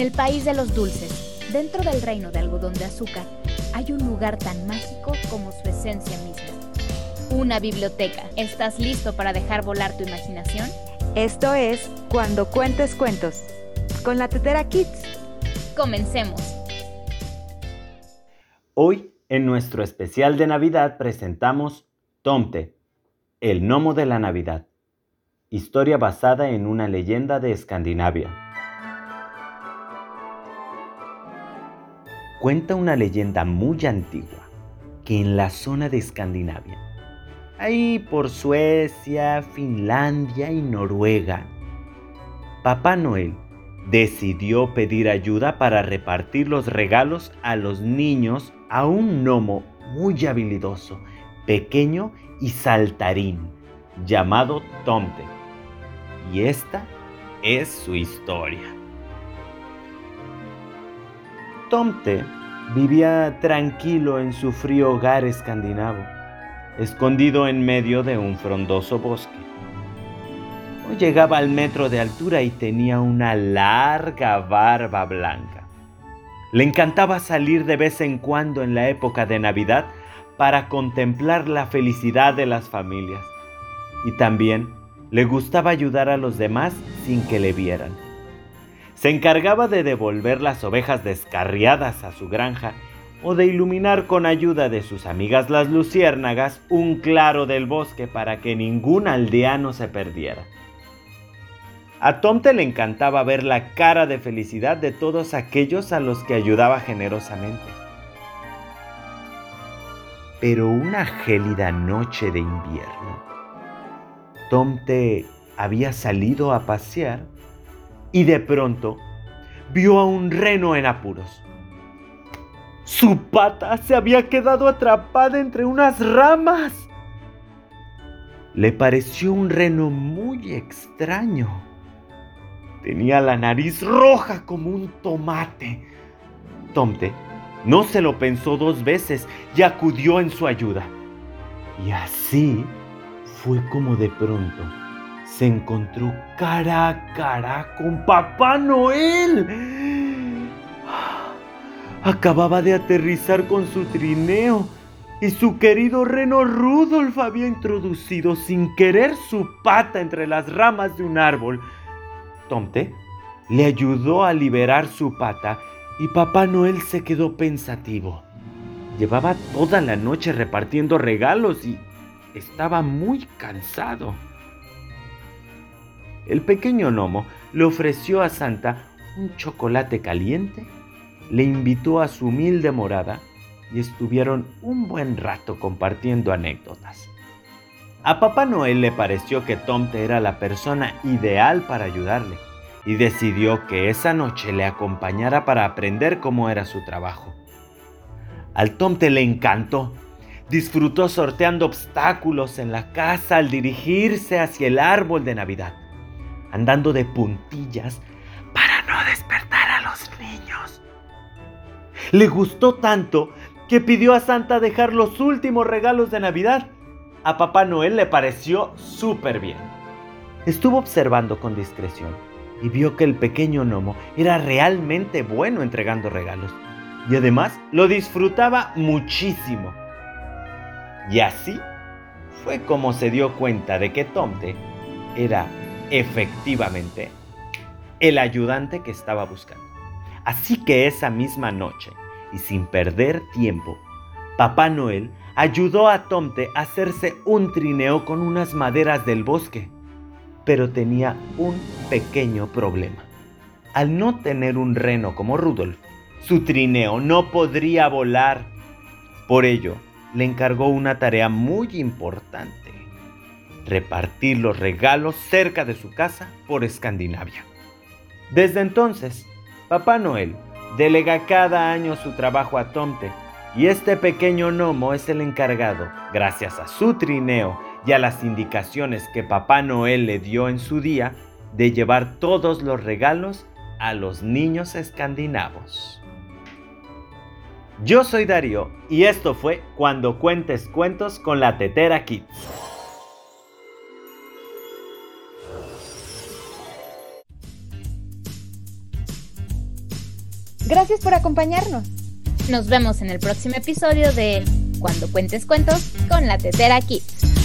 el país de los dulces, dentro del reino de algodón de azúcar, hay un lugar tan mágico como su esencia misma. Una biblioteca. ¿Estás listo para dejar volar tu imaginación? Esto es Cuando Cuentes Cuentos, con la Tetera Kids. Comencemos. Hoy, en nuestro especial de Navidad, presentamos Tomte, el gnomo de la Navidad. Historia basada en una leyenda de Escandinavia. Cuenta una leyenda muy antigua que en la zona de Escandinavia, ahí por Suecia, Finlandia y Noruega, Papá Noel decidió pedir ayuda para repartir los regalos a los niños a un gnomo muy habilidoso, pequeño y saltarín, llamado Tomte. Y esta es su historia. Tomte vivía tranquilo en su frío hogar escandinavo, escondido en medio de un frondoso bosque. Llegaba al metro de altura y tenía una larga barba blanca. Le encantaba salir de vez en cuando en la época de Navidad para contemplar la felicidad de las familias. Y también le gustaba ayudar a los demás sin que le vieran. Se encargaba de devolver las ovejas descarriadas a su granja o de iluminar con ayuda de sus amigas las luciérnagas un claro del bosque para que ningún aldeano se perdiera. A Tomte le encantaba ver la cara de felicidad de todos aquellos a los que ayudaba generosamente. Pero una gélida noche de invierno, Tomte había salido a pasear y de pronto vio a un reno en apuros. Su pata se había quedado atrapada entre unas ramas. Le pareció un reno muy extraño. Tenía la nariz roja como un tomate. Tomte no se lo pensó dos veces y acudió en su ayuda. Y así fue como de pronto se encontró cara a cara con Papá Noel. Acababa de aterrizar con su trineo y su querido reno Rudolf había introducido sin querer su pata entre las ramas de un árbol. Tomte le ayudó a liberar su pata y Papá Noel se quedó pensativo. Llevaba toda la noche repartiendo regalos y estaba muy cansado. El pequeño gnomo le ofreció a Santa un chocolate caliente, le invitó a su humilde morada y estuvieron un buen rato compartiendo anécdotas. A Papá Noel le pareció que Tomte era la persona ideal para ayudarle y decidió que esa noche le acompañara para aprender cómo era su trabajo. Al Tomte le encantó disfrutó sorteando obstáculos en la casa al dirigirse hacia el árbol de Navidad, andando de puntillas para no despertar a los niños. Le gustó tanto que pidió a Santa dejar los últimos regalos de Navidad. A Papá Noel le pareció súper bien. Estuvo observando con discreción y vio que el pequeño gnomo era realmente bueno entregando regalos y además lo disfrutaba muchísimo. Y así fue como se dio cuenta de que Tomte era efectivamente el ayudante que estaba buscando. Así que esa misma noche, y sin perder tiempo, Papá Noel ayudó a Tomte a hacerse un trineo con unas maderas del bosque. Pero tenía un pequeño problema. Al no tener un reno como Rudolf, su trineo no podría volar. Por ello, le encargó una tarea muy importante, repartir los regalos cerca de su casa por Escandinavia. Desde entonces, Papá Noel delega cada año su trabajo a Tomte y este pequeño gnomo es el encargado, gracias a su trineo y a las indicaciones que Papá Noel le dio en su día, de llevar todos los regalos a los niños escandinavos. Yo soy Darío y esto fue Cuando Cuentes Cuentos con la Tetera Kids. Gracias por acompañarnos. Nos vemos en el próximo episodio de Cuando cuentes cuentos con la Tetera Kids.